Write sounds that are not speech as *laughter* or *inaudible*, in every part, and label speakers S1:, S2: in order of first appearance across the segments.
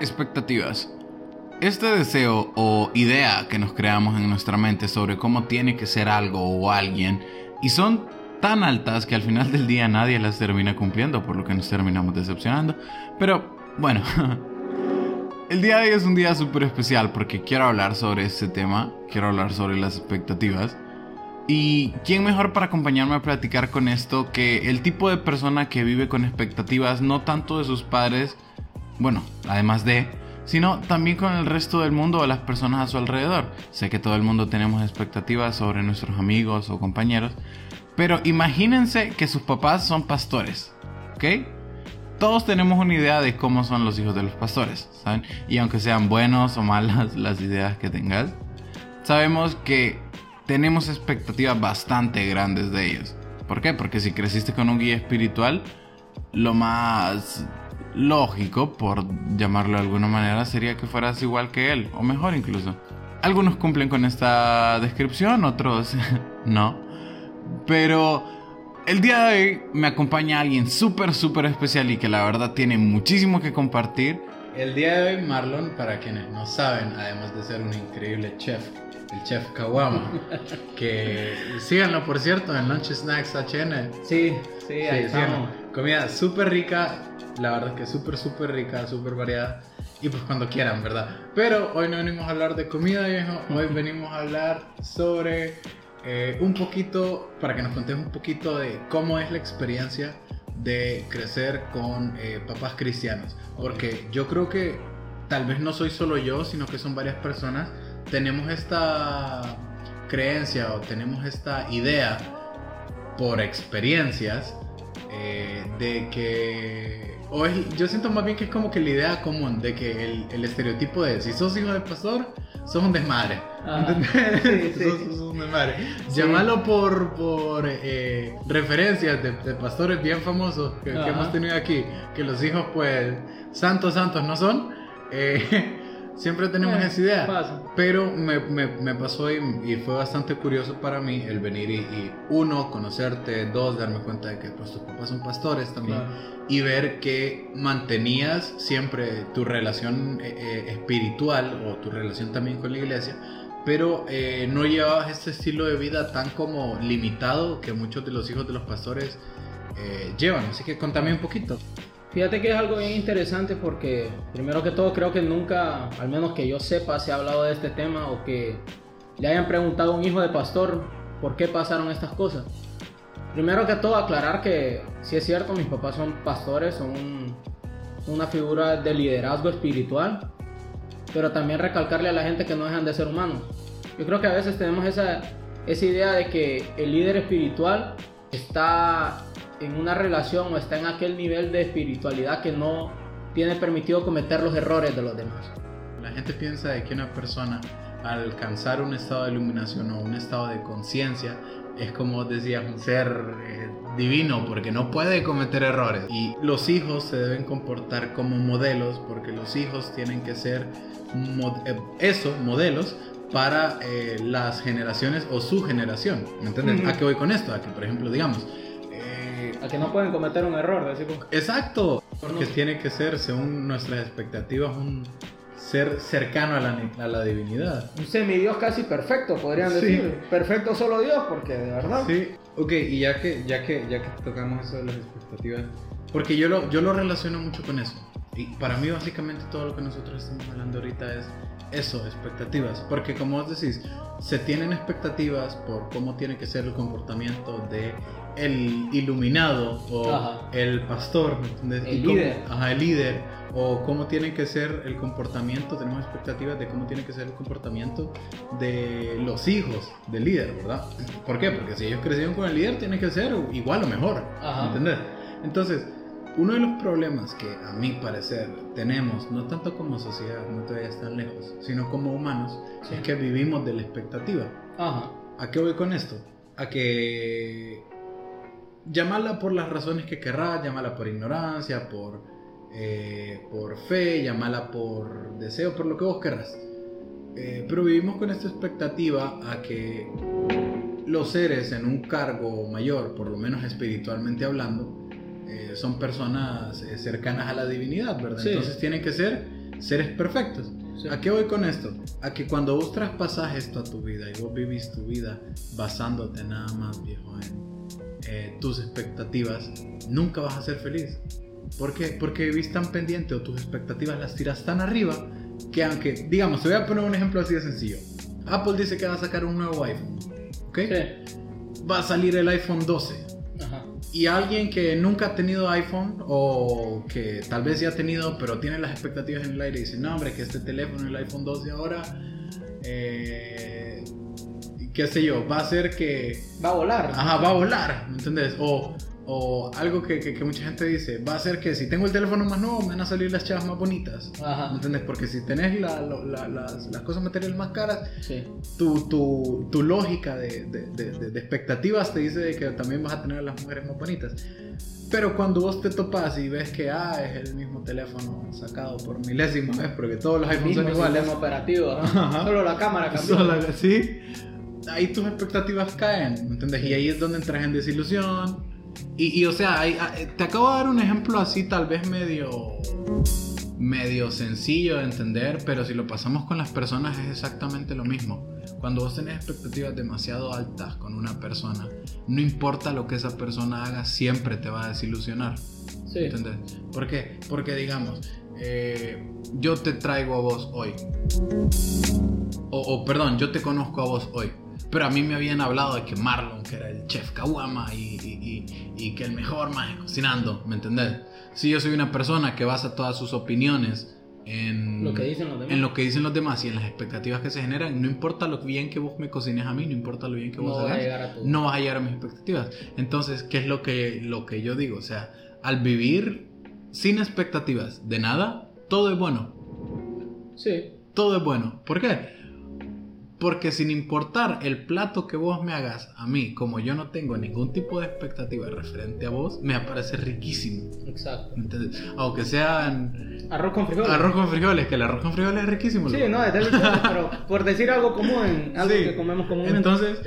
S1: Expectativas. Este deseo o idea que nos creamos en nuestra mente sobre cómo tiene que ser algo o alguien y son tan altas que al final del día nadie las termina cumpliendo, por lo que nos terminamos decepcionando. Pero bueno, *laughs* el día de hoy es un día súper especial porque quiero hablar sobre este tema, quiero hablar sobre las expectativas. Y quién mejor para acompañarme a platicar con esto que el tipo de persona que vive con expectativas no tanto de sus padres, bueno, además de, sino también con el resto del mundo o las personas a su alrededor. Sé que todo el mundo tenemos expectativas sobre nuestros amigos o compañeros, pero imagínense que sus papás son pastores, ¿ok? Todos tenemos una idea de cómo son los hijos de los pastores, ¿saben? Y aunque sean buenos o malas *laughs* las ideas que tengas, sabemos que tenemos expectativas bastante grandes de ellos. ¿Por qué? Porque si creciste con un guía espiritual, lo más lógico, por llamarlo de alguna manera, sería que fueras igual que él, o mejor incluso. Algunos cumplen con esta descripción, otros *laughs* no. Pero el día de hoy me acompaña alguien súper, súper especial y que la verdad tiene muchísimo que compartir. El día de hoy Marlon, para quienes no saben, además de ser un increíble chef, el chef Kawama, *laughs* que síganlo por cierto en Lunch Snacks HN.
S2: Sí, sí, ahí estamos.
S1: Comida súper rica, la verdad que súper, súper rica, súper variada. Y pues cuando quieran, ¿verdad? Pero hoy no venimos a hablar de comida, viejo. Hoy venimos a hablar sobre eh, un poquito, para que nos contes un poquito de cómo es la experiencia de crecer con eh, papás cristianos. Porque yo creo que tal vez no soy solo yo, sino que son varias personas. Tenemos esta creencia o tenemos esta idea por experiencias eh, de que o yo siento más bien que es como que la idea común de que el, el estereotipo de si sos hijo de pastor sos un desmadre. Sí, *laughs* sí. sos, un desmadre. Llámalo por, por eh, referencias de, de, pastores bien famosos que, que, hemos tenido aquí que los hijos pues santos santos no son eh, Siempre tenemos eh, esa idea. Pero me, me, me pasó y, y, fue bastante curioso para mí el venir y, uno, conocerte, dos, darme cuenta de que pues, tus papás son pastores también y ver que mantenías siempre tu relación eh, eh, espiritual o tu relación también con la iglesia, pero no llevabas este estilo de vida tan como limitado que muchos de los hijos de los pastores llevan. Así que contame un poquito.
S2: Fíjate que es algo bien interesante porque, primero que todo, creo que nunca, al menos que yo sepa, se ha hablado de este tema o que le hayan preguntado a un hijo de pastor por qué pasaron estas cosas. Primero que todo, aclarar que si es cierto, mis papás son pastores, son una figura de liderazgo espiritual, pero también recalcarle a la gente que no dejan de ser humanos. Yo creo que a veces tenemos esa, esa idea de que el líder espiritual está en una relación o está en aquel nivel de espiritualidad que no tiene permitido cometer los errores de los demás.
S1: La gente piensa de que una persona al alcanzar un estado de iluminación o un estado de conciencia es como decías un ser eh, divino porque no puede cometer errores y los hijos se deben comportar como modelos porque los hijos tienen que ser eh, eso modelos para eh, las generaciones o su generación ¿me entiendes? ¿a qué voy con esto? a que por ejemplo digamos
S2: a que no pueden cometer un error.
S1: Exacto, porque tiene que ser, según nuestras expectativas, un ser cercano a la, a la divinidad.
S2: Un semidios casi perfecto, podrían decir. Perfecto solo Dios, porque de verdad.
S1: Sí, ok, y ya que, ya que, ya que tocamos eso de las expectativas, porque yo lo, yo lo relaciono mucho con eso. Y para mí básicamente todo lo que nosotros estamos hablando ahorita es eso, expectativas. Porque como vos decís, se tienen expectativas por cómo tiene que ser el comportamiento de el iluminado o el pastor,
S2: El líder.
S1: ajá, el líder. O cómo tiene que ser el comportamiento, tenemos expectativas de cómo tiene que ser el comportamiento de los hijos del líder, ¿verdad? ¿Por qué? Porque si ellos crecieron con el líder, tiene que ser igual o mejor, ¿entendés? Entonces, uno de los problemas que a mi parecer tenemos, no tanto como sociedad, no te vayas tan lejos, sino como humanos, es que vivimos de la expectativa.
S2: Ajá.
S1: ¿A qué voy con esto? A que llámala por las razones que querrás, llámala por ignorancia, por, eh, por fe, llámala por deseo, por lo que vos querrás. Eh, pero vivimos con esta expectativa a que los seres en un cargo mayor, por lo menos espiritualmente hablando, eh, son personas cercanas a la divinidad, ¿verdad? Entonces tienen que ser seres perfectos. ¿A qué voy con esto? A que cuando vos traspasas esto a tu vida y vos vivís tu vida basándote nada más, viejo, en eh, tus expectativas, nunca vas a ser feliz. ¿Por qué? Porque vivís tan pendiente o tus expectativas las tiras tan arriba que aunque, digamos, te voy a poner un ejemplo así de sencillo. Apple dice que va a sacar un nuevo iPhone, ¿ok? Va a salir el iPhone 12. Y alguien que nunca ha tenido iPhone o que tal vez ya ha tenido, pero tiene las expectativas en el aire y dice, no, hombre, que este teléfono, el iPhone 12 ahora, eh, qué sé yo, va a ser que...
S2: Va a volar.
S1: Ajá, va a volar, ¿me entiendes? O o algo que, que, mucha gente dice, va a ser que si tengo el teléfono más nuevo me van a salir las chavas más bonitas. Ajá. ¿Me entiendes? Porque si tenés la, la, las, las, cosas materiales más caras, sí. tu, tu, tu, lógica de, de, de, expectativas te dice que también vas a tener las mujeres más bonitas. Pero cuando vos te topas y ves que ah, es el mismo teléfono sacado por milésima vez, porque todos los iPhones son iguales.
S2: El operativo, solo la cámara cambió.
S1: Solo, sí, ahí tus expectativas caen, ¿me entiendes? Y ahí es donde entras en desilusión y, o sea, te acabo de dar un ejemplo así tal vez medio medio sencillo de entender, pero si lo pasamos con las personas es exactamente lo mismo. Cuando vos tenés expectativas demasiado altas con una persona, no importa lo que esa persona haga, siempre te va a desilusionar. Sí. ¿Entendés? ¿Por qué? Porque digamos, eh, yo te traigo a vos hoy. o perdón, yo te conozco a vos hoy pero a mí me habían hablado de que Marlon, que era el chef Kawama y, que el mejor más cocinando, ¿me entendés? Si yo soy una persona que basa todas sus opiniones en
S2: lo, que dicen los demás.
S1: en lo que dicen los demás y en las expectativas que se generan, no importa lo bien que vos me cocines a mí, no importa lo bien que vos hagas, no vas a llegar a mis expectativas. Entonces, ¿qué es lo que, lo que yo digo? O sea, al vivir sin expectativas de nada, todo es bueno.
S2: Sí.
S1: Todo es bueno. ¿Por qué? Porque sin importar el plato que vos me hagas a mí, como yo no tengo ningún tipo de expectativa referente a vos, me parece riquísimo.
S2: Exacto.
S1: Aunque sean...
S2: Arroz con frijoles.
S1: Arroz con frijoles, que el arroz con frijoles es riquísimo.
S2: Sí, no, es delicioso, pero por decir algo común, algo que comemos comúnmente.
S1: Entonces,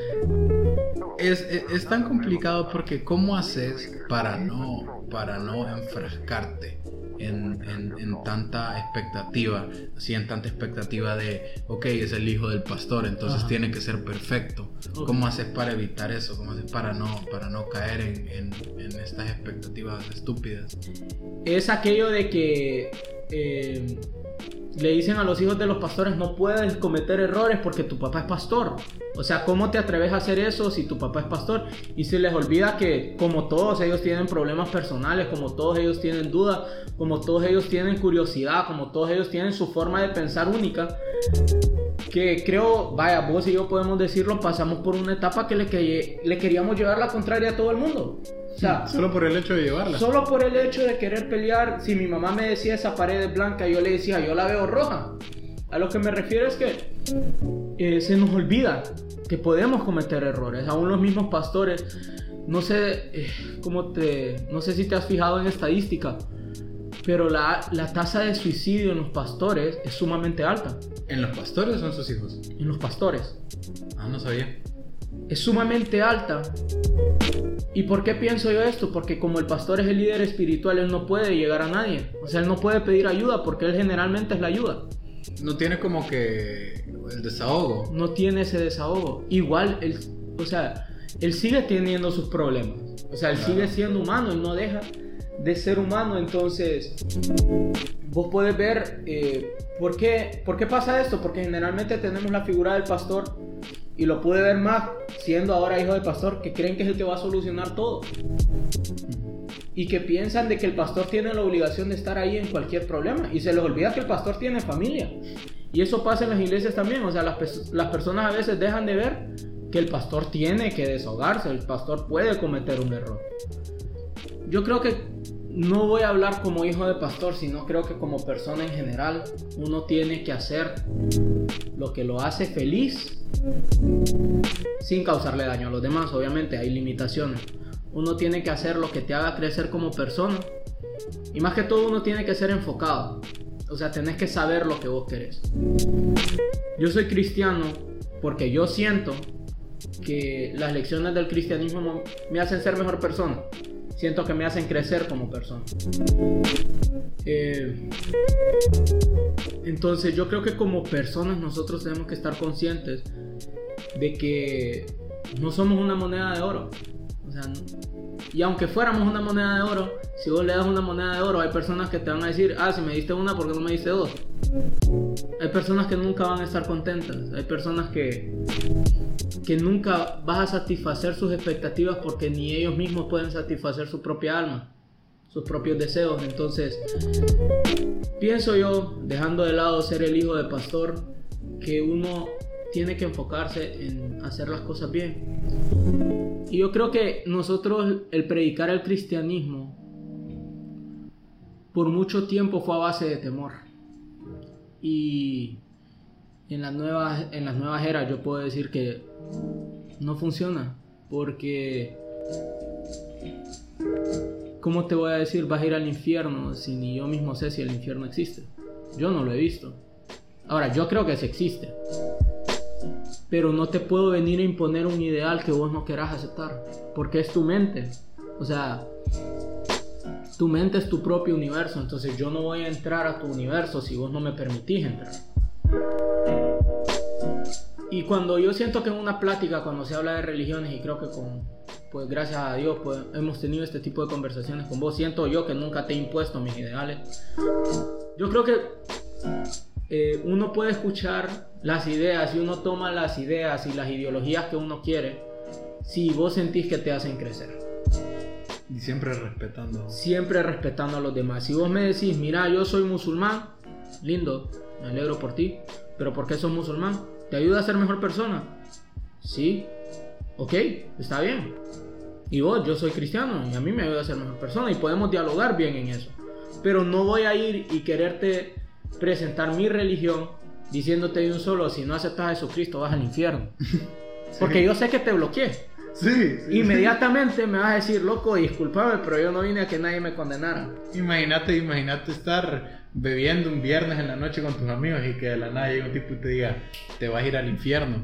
S1: es, es, tan complicado porque ¿cómo haces para no, para no enfrascarte? en, en, tanta expectativa, así en tanta expectativa de, ok, es el hijo del pastor, entonces tiene que ser perfecto. ¿Cómo haces para evitar eso? ¿Cómo haces para no, para no caer en, en estas expectativas estúpidas?
S2: Es aquello de que... Eh, le dicen a los hijos de los pastores no puedes cometer errores porque tu papá es pastor. O sea, ¿cómo te atreves a hacer eso si tu papá es pastor? Y se les olvida que como todos ellos tienen problemas personales, como todos ellos tienen dudas, como todos ellos tienen curiosidad, como todos ellos tienen su forma de pensar única, que creo, vaya, vos y yo podemos decirlo, pasamos por una etapa que le, queríamos llevar la contraria a todo el mundo
S1: solo por el hecho de llevarla.
S2: Solo por el hecho de querer pelear. Si mi mamá me decía esa pared es blanca, yo le decía, yo la veo roja. A lo que me refiero es que eh, se nos olvida que podemos cometer errores. Aún los mismos pastores, no sé eh, cómo te, no sé si te has fijado en estadística, pero la, la, tasa de suicidio en los pastores es sumamente alta.
S1: ¿En los pastores o en sus hijos?
S2: En los pastores.
S1: Ah, no sabía
S2: es sumamente alta. ¿Y por qué pienso yo esto? Porque como el pastor es el líder espiritual, él no puede llegar a nadie. O sea, él no puede pedir ayuda porque él generalmente es la ayuda.
S1: No tiene como que el desahogo.
S2: No tiene ese desahogo. Igual, él, o sea, él sigue teniendo sus problemas. O sea, él sigue siendo humano, él no deja de ser humano. Entonces, vos puedes ver eh, ¿por, qué, por qué pasa esto. Porque generalmente tenemos la figura del pastor y lo pude ver más siendo ahora hijo de pastor, que creen que el que va a solucionar todo. Y que piensan de que el pastor tiene la obligación de estar ahí en cualquier problema. Y se les olvida que el pastor tiene familia. Y eso pasa en las iglesias también. O sea, las, las personas a veces dejan de ver que el pastor tiene que desahogarse. El pastor puede cometer un error. Yo creo que no voy a hablar como hijo de pastor, sino creo que como persona en general, uno tiene que hacer lo que lo hace feliz sin causarle daño a los demás. Obviamente hay limitaciones. Uno tiene que hacer lo que te haga crecer como persona. Y más que todo uno tiene que ser enfocado. O sea, tenés que saber lo que vos querés. Yo soy cristiano porque yo siento que las lecciones del cristianismo me hacen ser mejor persona. Siento que me hacen crecer como persona. Eh, entonces yo creo que como personas nosotros tenemos que estar conscientes de que no somos una moneda de oro. O sea, y aunque fuéramos una moneda de oro, si vos le das una moneda de oro, hay personas que te van a decir, ah, si me diste una, ¿por qué no me diste dos? Hay personas que nunca van a estar contentas. Hay personas que, que nunca vas a satisfacer sus expectativas porque ni ellos mismos pueden satisfacer su propia alma, sus propios deseos. Entonces, pienso yo, dejando de lado ser el hijo de pastor, que uno tiene que enfocarse en hacer las cosas bien. Y yo creo que nosotros, el predicar el cristianismo, por mucho tiempo fue a base de temor. Y en las nuevas, en las nuevas eras yo puedo decir que no funciona. Porque, ¿cómo te voy a decir? Vas a ir al infierno si ni yo mismo sé si el infierno existe. Yo no lo he visto. Ahora, yo creo que sí existe pero no te puedo venir a imponer un ideal que vos no querás aceptar, porque es tu mente. O sea, tu mente es tu propio universo, entonces yo no voy a entrar a tu universo si vos no me permitís entrar. Y cuando yo siento que en una plática, cuando se habla de religiones, y creo que con, pues gracias a Dios, pues hemos tenido este tipo de conversaciones con vos, siento yo que nunca te he impuesto mis ideales. Yo creo que eh, uno puede escuchar las ideas y uno toma las ideas y las ideologías que uno quiere si vos sentís que te hacen crecer.
S1: Y siempre respetando.
S2: Siempre respetando a los demás. Si vos me decís, mira, yo soy musulmán, lindo, me alegro por ti, pero ¿por qué sos musulmán? ¿Te ayuda a ser mejor persona? Sí, ok, está bien. Y vos, yo soy cristiano y a mí me ayuda a ser mejor persona y podemos dialogar bien en eso. Pero no voy a ir y quererte presentar mi religión diciéndote de un solo, si no aceptas a Jesucristo vas al infierno. *laughs* Porque yo sé que te bloqueé.
S1: Sí,
S2: Inmediatamente me vas a decir, loco, discúlpame, pero yo no vine a que nadie me condenara.
S1: Imagínate, imagínate estar bebiendo un viernes en la noche con tus amigos y que de la nada llegue un tipo y te diga, te vas a ir al infierno.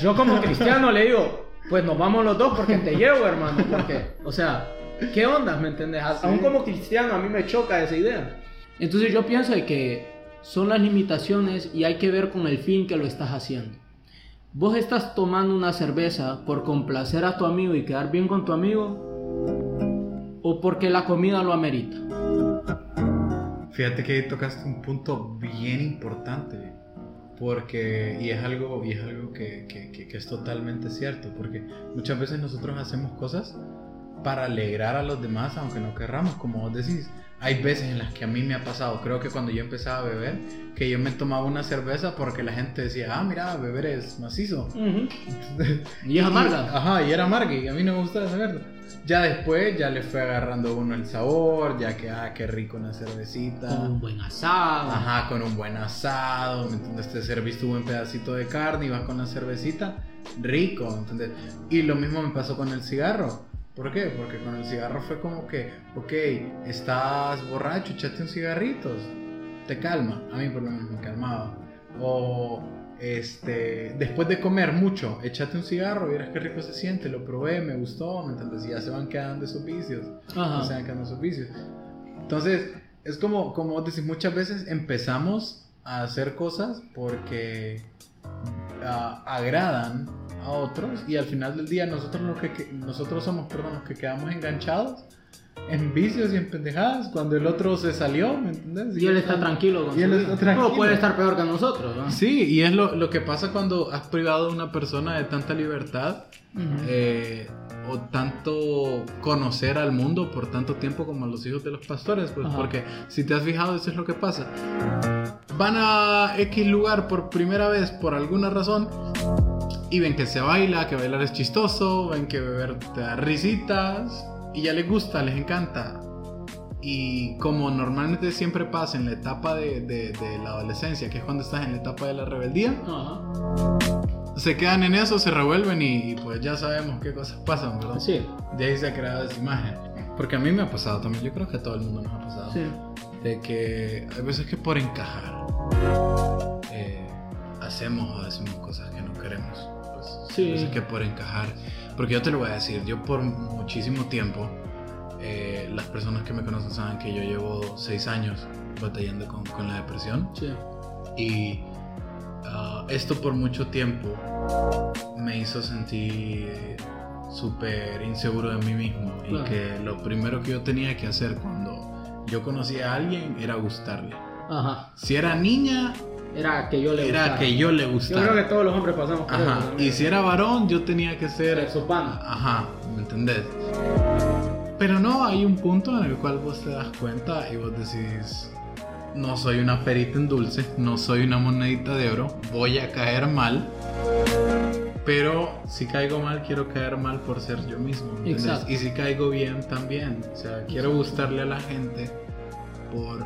S2: Yo como cristiano le digo, pues nos vamos los dos porque te llevo, hermano. Porque, o sea, ¿qué onda? ¿Me entiendes? Aún como cristiano a mí me choca esa idea. Entonces yo pienso de que son las limitaciones y hay que ver con el fin que lo estás haciendo. Vos estás tomando una cerveza por complacer a tu amigo y quedar bien con tu amigo o porque la comida lo amerita.
S1: Fíjate que tocaste un punto bien importante porque y es algo y es algo que, que, es totalmente cierto porque muchas veces nosotros hacemos cosas para alegrar a los demás aunque no querramos como vos decís hay veces en las que a mí me ha pasado, creo que cuando yo empezaba a beber, que yo me tomaba una cerveza porque la gente decía, ah, mira, beber es macizo.
S2: y es amarga. *laughs*
S1: Ajá, y era amarga y a mí no me gustaba esa Ya después ya le fue agarrando uno el sabor, ya que, ah, qué rico una cervecita.
S2: Con un buen asado.
S1: Ajá, con un buen asado, ¿me entiendes? Te serviste un buen pedacito de carne y vas con la cervecita, rico, ¿entendés? Y lo mismo me pasó con el cigarro ¿Por qué? Porque con el cigarro fue como que, ok, estás borracho, echate un cigarrito, te calma. A mí por lo menos me calmaba. O este, después de comer mucho, échate un cigarro, verás qué rico se siente, lo probé, me gustó, ¿me entiendes? Y ya se van quedando esos vicios. Ajá. Se van quedando esos vicios. Entonces, es como, como decir, muchas veces empezamos a hacer cosas porque ah, agradan a otros y al final del día nosotros, lo que, nosotros somos perdón, los que quedamos enganchados en vicios y en pendejadas cuando el otro se salió, ¿me entiendes?
S2: Y, él está tranquilo.
S1: y él está tranquilo.
S2: Puede estar peor que nosotros. ¿no?
S1: Sí, y es lo, lo, que pasa cuando has privado a una persona de tanta libertad eh, o tanto conocer al mundo por tanto tiempo como a los hijos de los pastores, pues porque si te has fijado eso es lo que pasa. Van a X lugar por primera vez por alguna razón y ven que se baila, que bailar es chistoso, ven que beber te da risitas y ya les gusta, les encanta. Y como normalmente siempre pasa en la etapa de, de, la adolescencia, que es cuando estás en la etapa de la rebeldía, se quedan en eso, se revuelven y, pues ya sabemos qué cosas pasan, ¿verdad?
S2: Sí.
S1: De ahí se ha creado esa imagen. Porque a mí me ha pasado también, yo creo que a todo el mundo nos ha pasado.
S2: Sí.
S1: De que hay veces que por encajar eh, hacemos o decimos cosas que no queremos. Sí. que por encajar. Porque yo te lo voy a decir, yo por muchísimo tiempo eh, las personas que me conocen saben que yo llevo seis años batallando con, con la depresión.
S2: Sí.
S1: Y ah, esto por mucho tiempo me hizo sentir súper inseguro de mí mismo
S2: Claro.
S1: y que lo primero que yo tenía que hacer cuando yo conocía a alguien era gustarle.
S2: Ajá.
S1: Si era niña,
S2: Era que yo le
S1: era
S2: gustara.
S1: que yo le
S2: Yo
S1: gustara.
S2: creo que todos los hombres pasamos por eso
S1: Ajá.
S2: también.
S1: Y si era varón, yo tenía que ser
S2: Ser su pan.
S1: Ajá, ¿me entendés? Pero no, hay un punto en el cual vos te das cuenta y vos decís, no soy una perita en dulce, no soy una monedita de oro, voy a caer mal. Pero si caigo mal, quiero caer mal por ser yo mismo.
S2: Exacto.
S1: Y si caigo bien, también. O sea, quiero gustarle a la gente por,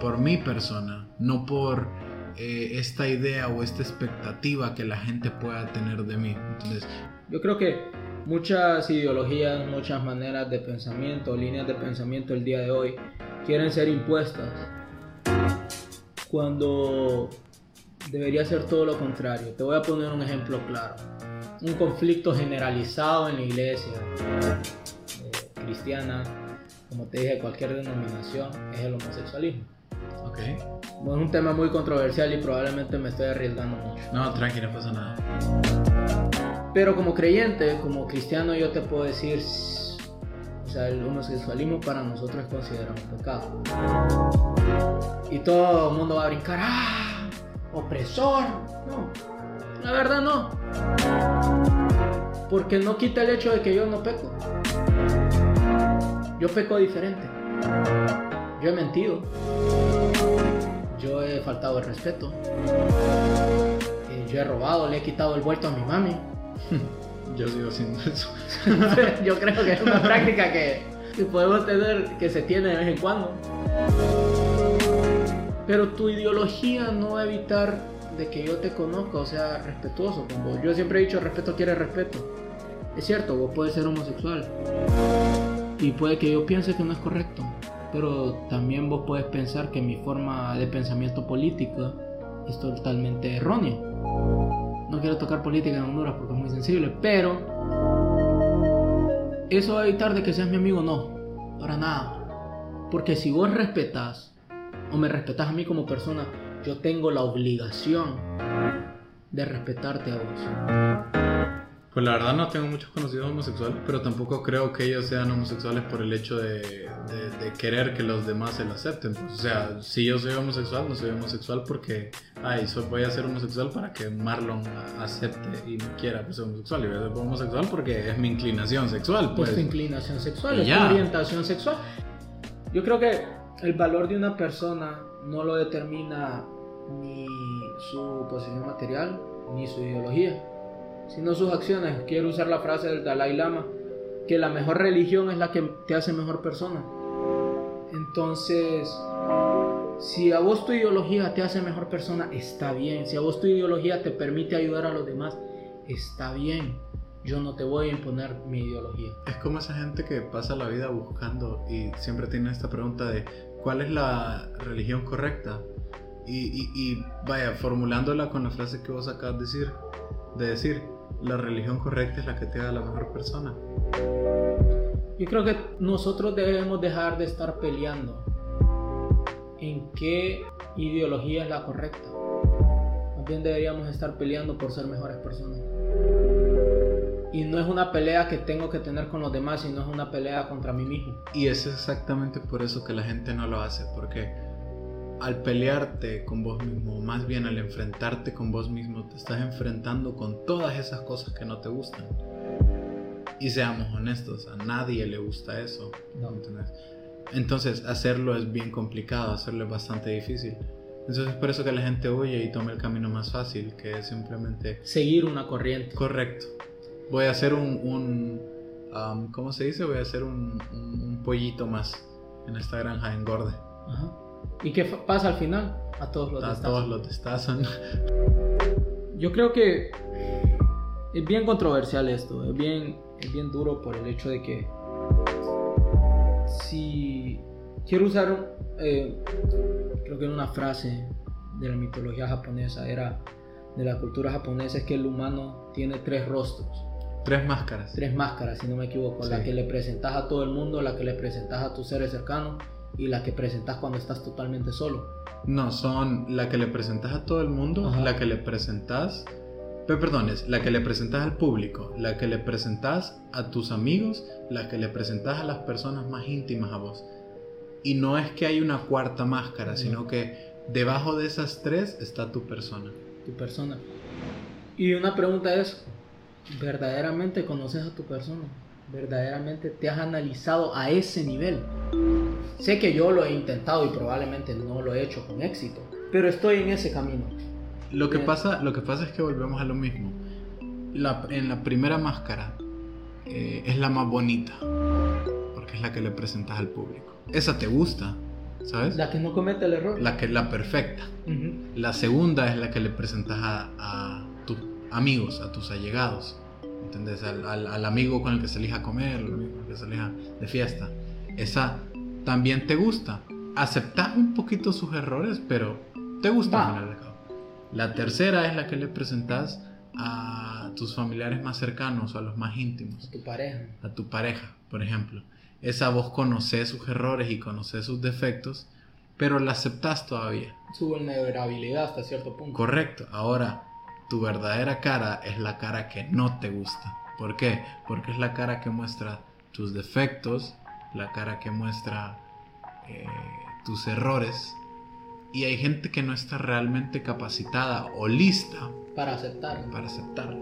S1: por mi persona, no por eh, esta idea o esta expectativa que la gente pueda tener de mí. Entonces,
S2: Yo creo que muchas ideologías, muchas maneras de pensamiento, líneas de pensamiento el día de hoy quieren ser impuestas cuando debería ser todo lo contrario. Te voy a poner un ejemplo claro. Un conflicto generalizado en la iglesia eh, cristiana, como te dije, cualquier denominación, es el homosexualismo.
S1: ok.
S2: Es un tema muy controversial y probablemente me estoy arriesgando mucho.
S1: No, tranqui, no pasa nada.
S2: Pero como creyente, como cristiano, yo te puedo decir, o sea, el homosexualismo para nosotros es considerado un pecado. Y todo el mundo va a brincar, ¡ah! Opresor. No, la verdad no. Porque no quita el hecho de que yo no peco. Yo peco diferente. Yo he mentido. Yo he faltado el respeto. Eh, Yo he robado, le he quitado el vuelto a mi mami. *laughs*
S1: Yo sigo haciendo eso. *laughs*
S2: Yo creo que es una práctica que, que podemos tener, que se tiene de vez en cuando. Pero tu ideología no va a evitar de que yo te conozca o sea respetuoso con vos. Yo siempre he dicho respeto quiere respeto. Es cierto, vos puedes ser homosexual. Y puede que yo piense que no es correcto. Pero también vos puedes pensar que mi forma de pensamiento política es totalmente errónea. No quiero tocar política en Honduras porque es muy sensible, pero ¿Eso va a evitar de que seas mi amigo? No, para nada. Porque si vos respetas o me respetas a mí como persona, yo tengo la obligación de respetarte a vos.
S1: Pues la verdad no tengo muchos conocidos homosexuales, pero tampoco creo que ellos sean homosexuales por el hecho de, de- de querer que los demás se lo acepten. Pues, o sea, si yo soy homosexual, no soy homosexual porque, ay, so- voy a ser homosexual para que Marlon acepte y me quiera pues, ser homosexual. Y voy a ser homosexual porque es mi inclinación sexual. Pues.
S2: Es tu inclinación sexual, es tu orientación sexual. Yo creo que el valor de una persona no lo determina ni su posición material ni su ideología, sino sus acciones. Quiero usar la frase del Dalai Lama, que la mejor religión es la que te hace mejor persona. Entonces, si a vos tu ideología te hace mejor persona, está bien. Si a vos tu ideología te permite ayudar a los demás, está bien. Yo no te voy a imponer mi ideología.
S1: Es como esa gente que pasa la vida buscando y siempre tiene esta pregunta de ¿cuál es la religión correcta? Y, y- y, vaya, formulándola con la frase que vos acabas de decir, de decir, la religión correcta es la que te haga la mejor persona.
S2: Yo creo que nosotros debemos dejar de estar peleando en qué ideología es la correcta. Más bien deberíamos estar peleando por ser mejores personas. Y no es una pelea que tengo que tener con los demás, sino es una pelea contra mí mismo.
S1: Y es exactamente por eso que la gente no lo hace, porque al pelearte con vos mismo, o más bien al enfrentarte con vos mismo, te estás enfrentando con todas esas cosas que no te gustan. Y seamos honestos, a nadie le gusta eso. Entonces, hacerlo es bien complicado, hacerlo es bastante difícil. Entonces, es por eso que la gente huye y toma el camino más fácil, que es simplemente
S2: Seguir una corriente.
S1: correcto. Voy a hacer un, un um, ¿cómo se dice? Voy a hacer un, un- un pollito más en esta granja engorde.
S2: Ajá. ¿Y qué pasa al final? A todos los
S1: A
S2: destazan.
S1: todos los destazan.
S2: Yo creo que es bien controversial esto, es bien, es bien duro por el hecho de que si quiero usar, eh, creo que era una frase de la mitología japonesa, era de la cultura japonesa, es que el humano tiene tres rostros.
S1: Tres máscaras.
S2: Tres máscaras, si no me equivoco. La que le presentas a todo el mundo, la que le presentas a tus seres cercanos y la que presentas cuando estás totalmente solo.
S1: No, son la que le presentas a todo el mundo,
S2: Ajá.
S1: la que le presentas... Pe- Perdón, es la que le presentas al público, la que le presentas a tus amigos, la que le presentas a las personas más íntimas a vos. Y no es que hay una cuarta máscara, sino que debajo de esas tres está tu persona.
S2: tu persona. Y una pregunta es, ¿verdaderamente conoces a tu persona? ¿Verdaderamente te has analizado a ese nivel? Sé que yo lo he intentado y probablemente no lo he hecho con éxito, pero estoy en ese camino.
S1: Lo que, pasa, lo que pasa es que volvemos a lo mismo. La- en la primera máscara eh, es la más bonita, porque es la que le presentas al público. Esa te gusta, ¿sabes?
S2: La que no comete el error.
S1: La que es la perfecta.
S2: Ujú.
S1: La segunda es la que le presentas a, a tus amigos, a tus allegados. ¿Entendés? Al, al- al amigo con el que salís a comer, al amigo con el que salís de fiesta. Esa también te gusta. Aceptas un poquito sus errores, pero te gusta al cabo. La tercera es la que le presentas a tus familiares más cercanos o a los más íntimos
S2: Tu pareja.
S1: a tu pareja, por ejemplo. Esa vos conoces sus errores y conoces sus defectos, pero la aceptas todavía.
S2: Su vulnerabilidad hasta cierto punto.
S1: Correcto. Ahora, tu verdadera cara es la cara que no te gusta. ¿Por qué? Porque es la cara que muestra tus defectos, la cara que muestra eh, tus errores. Y hay gente que no está realmente capacitada o lista
S2: Para aceptar.
S1: para aceptarlo.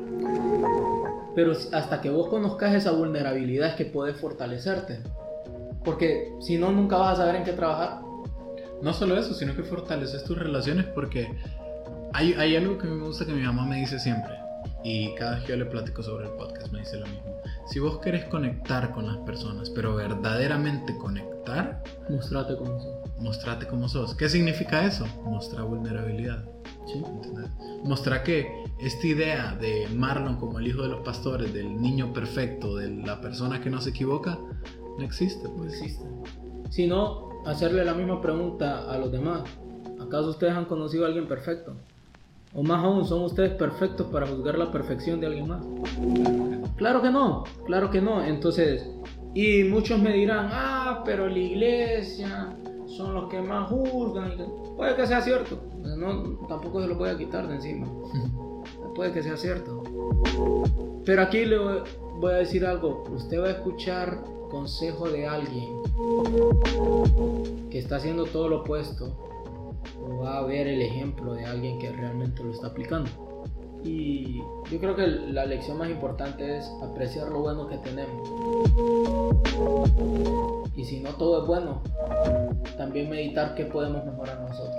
S2: Pero hasta que vos conozcas esa vulnerabilidad es que puedes fortalecerte. Porque si no, nunca vas a saber en qué trabajar.
S1: No solo eso, sino que fortaleces tus relaciones porque hay, hay algo que a mí me gusta que mi mamá me dice siempre. Y cada vez que yo le platico sobre el podcast me dice lo mismo. Si vos querés conectar con las personas, pero verdaderamente conectar,
S2: Mostrate como sos.
S1: mostrate como sos. ¿Qué significa eso? Mostrar vulnerabilidad.
S2: ¿sí?
S1: ¿entendés? Mostrar que esta idea de Marlon como el hijo de los pastores, del niño perfecto, de la persona que no se equivoca, no existe.
S2: No
S1: Pues.
S2: existe. Si no, hacerle la misma pregunta a los demás. ¿Acaso ustedes han conocido a alguien perfecto? O más aún, ¿son ustedes perfectos para juzgar la perfección de alguien más? Claro que no, claro que no. Entonces, y muchos me dirán, ah, pero la iglesia son los que más juzgan. y que-". Puede que sea cierto, no, tampoco se lo voy a quitar de encima. *laughs* Puede que sea cierto. Pero aquí le voy- voy a decir algo. Usted va a escuchar consejo de alguien que está haciendo todo lo opuesto o va a ver el ejemplo de alguien que realmente lo está aplicando. Y yo creo que la lección más importante es apreciar lo bueno que tenemos. Y si no todo es bueno, también meditar qué podemos mejorar nosotros.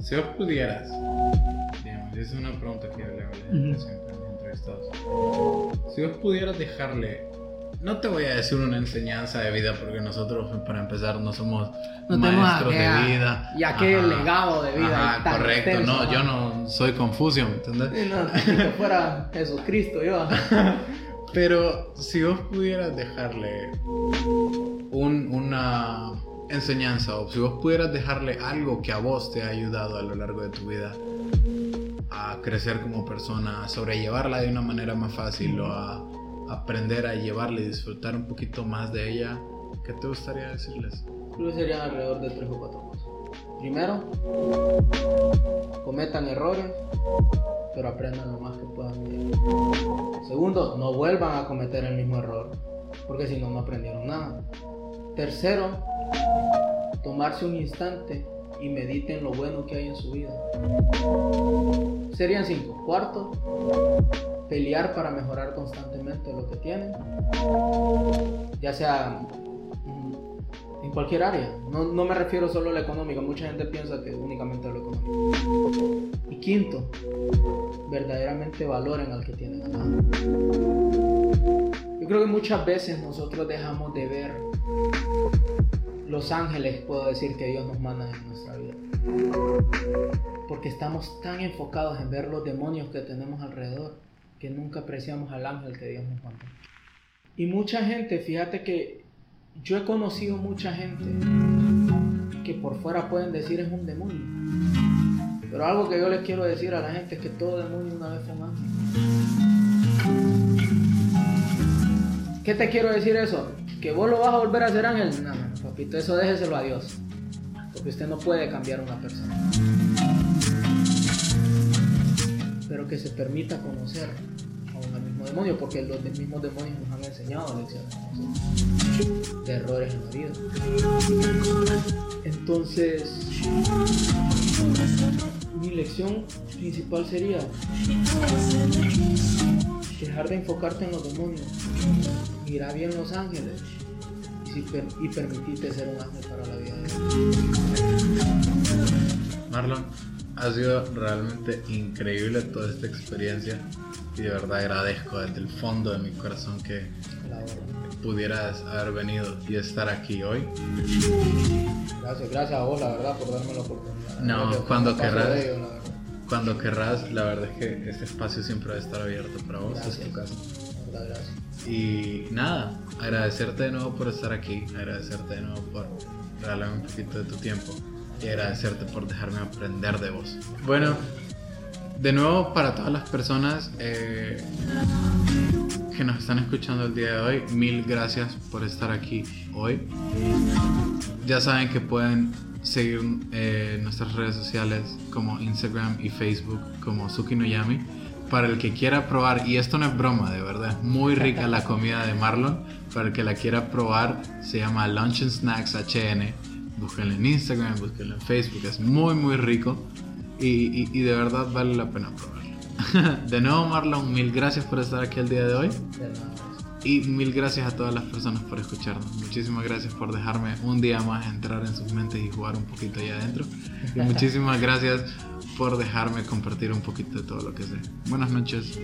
S1: Si vos pudieras, digamos, esa es una pregunta que yo le hago a la a mis entrevistados. Si vos pudieras dejarle, no te voy a decir una enseñanza de vida porque nosotros, para empezar, no somos
S2: No
S1: maestros de vida.
S2: y aquel
S1: Ajá.
S2: legado de vida
S1: Ajá,
S2: tan
S1: correcto,
S2: extenso,
S1: no,
S2: ajá.
S1: yo no soy Confucio, ¿me entendés?
S2: Sí, no, ni que fuera Jesucristo, yo. *laughs*
S1: Pero si vos pudieras dejarle un- una enseñanza o si vos pudieras dejarle algo que a vos te ha ayudado a lo largo de tu vida a crecer como persona, a sobrellevarla de una manera más fácil o a aprender a llevarla y disfrutar un poquito más de ella, ¿qué te gustaría decirles?
S2: Creo serían alrededor de tres o cuatro cosas. Primero, cometan errores, pero aprendan lo más que puedan. Segundo, no vuelvan a cometer el mismo error, porque si no, no aprendieron nada. Tercero, tomarse un instante y mediten lo bueno que hay en su vida. Serían cinco. Cuarto, pelear para mejorar constantemente lo que tienen, ya sea mm, en cualquier área. No, no me refiero solo a la económica, mucha gente piensa que únicamente a lo económico. Y quinto, verdaderamente valoren al que tienen al. Yo creo que muchas veces nosotros dejamos de ver los ángeles, puedo decir que Dios nos manda en nuestra vida. Porque estamos tan enfocados en ver los demonios que tenemos alrededor que nunca apreciamos al ángel que Dios nos manda. Y mucha gente, fíjate que yo he conocido mucha gente que por fuera pueden decir es un demonio. Pero algo que yo les quiero decir a la gente es que todo demonio una vez fue un ángel. ¿Qué te quiero decir eso? ¿Que vos lo vas a volver a hacer ángel? No, no, papito, eso déjeselo a Dios. Porque usted no puede cambiar a una persona. Que se permita conocer a un mismo demonio, porque los mismos demonios nos han enseñado lecciones de errores en la vida. Entonces, mi lección principal sería dejar de enfocarte en los demonios, mirar bien los ángeles y, y permitirte ser un ángel para la vida de
S1: Marlon, ha sido realmente increíble toda esta experiencia y de verdad agradezco desde el fondo de mi corazón que pudieras haber venido y estar aquí hoy.
S2: Gracias, gracias a vos, la verdad, por darme la oportunidad.
S1: No, cuando querrás. cuando querrás, la verdad es que este espacio siempre va a estar abierto para vos, es tu casa.
S2: Gracias.
S1: Y nada, agradecerte de nuevo por estar aquí, agradecerte de nuevo por regalarme un poquito de tu tiempo y agradecerte por dejarme aprender de vos. Bueno, de nuevo para todas las personas eh, que nos están escuchando el día de hoy, mil gracias por estar aquí hoy. Ya saben que pueden seguir eh, nuestras redes sociales como Instagram y Facebook como Suki no Yami. Para el que quiera probar, y esto no es broma, de verdad, muy rica la comida de Marlon. Para el que la quiera probar, se llama Lunch and Snacks HN. Búsquenlo en Instagram, búsquenlo en Facebook, es muy, muy rico y, y, de verdad vale la pena probarlo. *laughs* de nuevo, Marlon, mil gracias por estar aquí el día de hoy. Y mil gracias a todas las personas por escucharnos. Muchísimas gracias por dejarme un día más entrar en sus mentes y jugar un poquito ahí adentro. Y muchísimas gracias por dejarme compartir un poquito de todo lo que sé. Buenas noches.